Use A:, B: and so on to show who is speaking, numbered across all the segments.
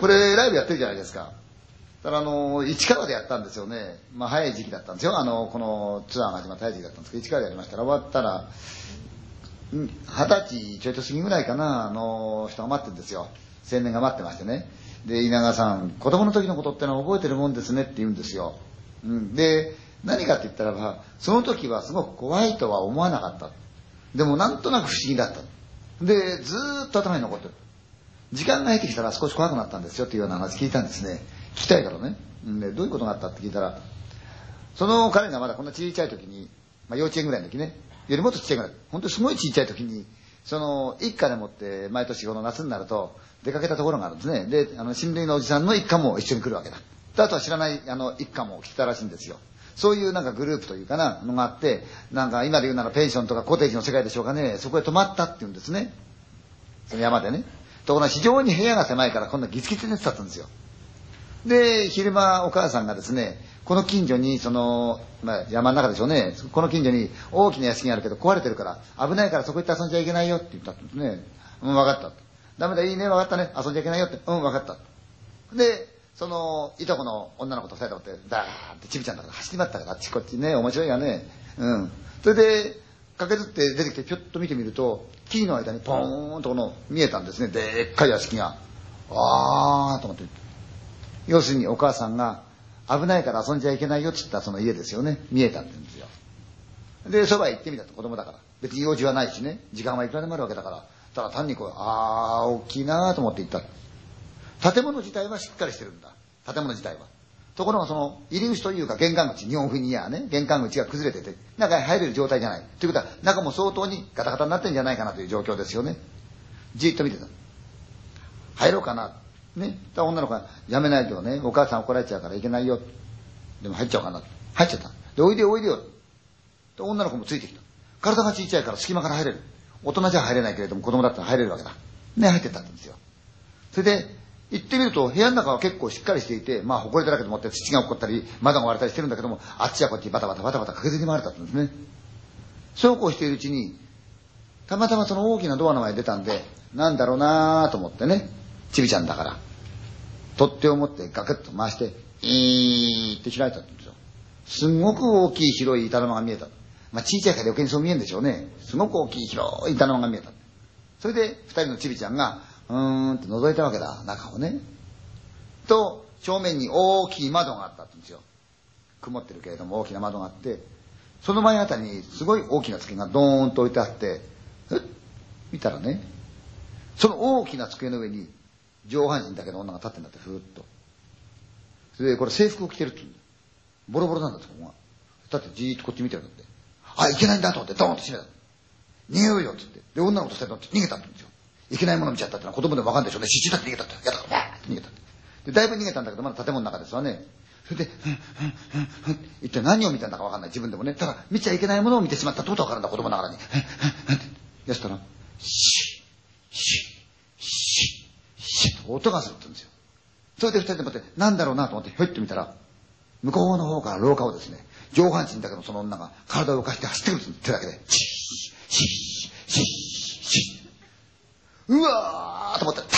A: これライブやってるじゃないですか。だからあの、市川でやったんですよね。まあ早い時期だったんですよ。あの、このツアーが始まった早い時期だったんですけど、市川でやりましたら終わったら、二十歳ちょいと過ぎぐらいかな、あの人が待ってるんですよ。青年が待ってましてね。で、稲川さん、子供の時のことってのは覚えてるもんですねって言うんですよ。うん。で、何かって言ったらば、その時はすごく怖いとは思わなかった。でもなんとなく不思議だった。で、ずーっと頭に残ってる。時間が入ってきたら少し怖くなったんですよっていうような話聞いたんですね。聞きたいからね。で、どういうことがあったって聞いたら、その彼がまだこんな小さい時に、まあ幼稚園ぐらいの時ね、よりもっとちっちゃいぐらい、本当にすごい小さい時に、その一家でもって毎年この夏になると出かけたところがあるんですね。で、あの、親類のおじさんの一家も一緒に来るわけだ。であとは知らないあの一家も来てたらしいんですよ。そういうなんかグループというかな、のがあって、なんか今で言うならペンションとかコテージの世界でしょうかね、そこへ泊まったって言うんですね。その山でね。ところが非常に部屋が狭いからこんなギツギツに寝てたんですよ。で、昼間お母さんがですね、この近所に、その、まあ、山の中でしょうね。この近所に大きな屋敷があるけど壊れてるから、危ないからそこ行って遊んじゃいけないよって言ったんですね。うん、分かった。ダメだ、いいね、分かったね。遊んじゃいけないよって。うん、分かった。で、その、いとこの女の子と二人でって、ダーってちびちゃんだから走り回ったから、あっちこっちね、面白いがね。うん。それで、駆けずって出てきて、ぴょっと見てみると、木の間にポーンとこの、見えたんですね。でっかい屋敷が。あーと思って。要するにお母さんが、危ないから遊んじゃいけないよって言ったその家ですよね。見えたって言うんですよ。で、そばへ行ってみたと子供だから。別に用事はないしね。時間はいくらでもあるわけだから。ただ単にこう、あー、大きいなーと思って行った。建物自体はしっかりしてるんだ。建物自体は。ところがその、入り口というか玄関口、日本風にやね、玄関口が崩れてて、中に入れる状態じゃない。ということは、中も相当にガタガタになってるんじゃないかなという状況ですよね。じっと見てた。入ろうかな。ね。女の子が、やめないとね、お母さん怒られちゃうからいけないよ。でも入っちゃおうかな。入っちゃった。で、おいでおいでよ。で、女の子もついてきた。体が小さいから隙間から入れる。大人じゃ入れないけれども子供だったら入れるわけだ。ね、入ってったんですよ。それで、行ってみると部屋の中は結構しっかりしていて、まあ埃だらけでもって土が起こったり、窓が割れたりしてるんだけども、あっちやこっちバタバタバタバタ駆けずり回れたんですね。そうこうしているうちに、たまたまその大きなドアの前に出たんで、なんだろうなと思ってね、ちびちゃんだから、取っ手を持ってガクッと回して、いーって開いたんですよ。すんごく大きい広い板の間が見えた。まあ小さいから余計にそう見えるんでしょうね。すごく大きい広い板の間が見えた。それで二人のちびちゃんが、うーんって覗いたわけだ、中をね。と、正面に大きい窓があったんですよ。曇ってるけれども大きな窓があって、その前あたりにすごい大きな机がドーンと置いてあって、え？見たらね、その大きな机の上に上半身だけの女が立ってんだって、ふーっと。それで、これ制服を着てるってボロボロなんだって、ここが。だってじーっとこっち見てるんだって。あ、いけないんだと思って、ドーンと閉めた。逃げようよって言って。で、女の子と二人って逃げたって言うんですよ。いけないもの見ちゃったってのは子供でもわかんでしょうね。失神だって逃げたって。やだ、わーって逃げたって。で、だいぶ逃げたんだけど、まだ建物の中ですわね。それで、ふん、ふん、ふん、ふん、一体何を見たんだかわかんない。自分でもね。ただ、見ちゃいけないものを見てしまったってことわかるんだ、子供ながらに。ふん、ふん、ふんって。やしたら、シッ、シッ、シッ、シッと音がするって言うんですよ。それで二人で待って、なんだろうなと思って、ひょいって見たら、向こうの方から廊下をですね、上半身だけのその女が体を動かして走ってくるんです手だけで。シッ、シッ、シッ、シッ。うわーと思って、タ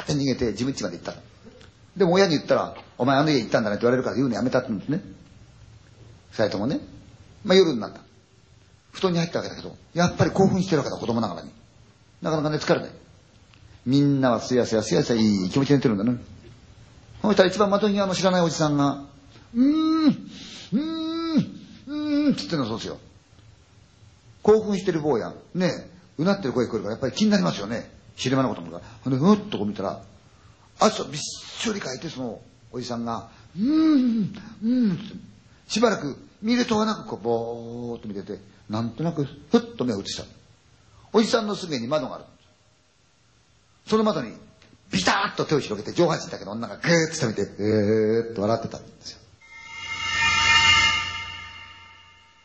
A: ーって逃げて自分家まで行った。でも親に言ったら、お前あの家行ったんだねって言われるから言うのやめたって言うんですね。二人ともね。まあ夜になった。布団に入ったわけだけど、やっぱり興奮してるわけだ、子供ながらに。なかなかね、疲れない。みんなはすやすやすやすやいい気持ちで寝てるんだね。そしたら一番窓際の知らないおじさんが、うーん、うーん、うーん、つってんのそうですよ。興奮してる坊や、ねえうなってる声聞こえるからやっぱり気になりますよね。昼間のこともか。ほんで、ふっとこう見たら、汗をびっしょりかいて、そのおじさんが、うーん、うーん、しばらく見るとはなくこう、ぼーっと見てて、なんとなくふっと目を移した。おじさんのすぐに窓がある。その窓にビターッと手を広げて上半身だけの女がグーッと下見て、えーっと笑ってたんですよ。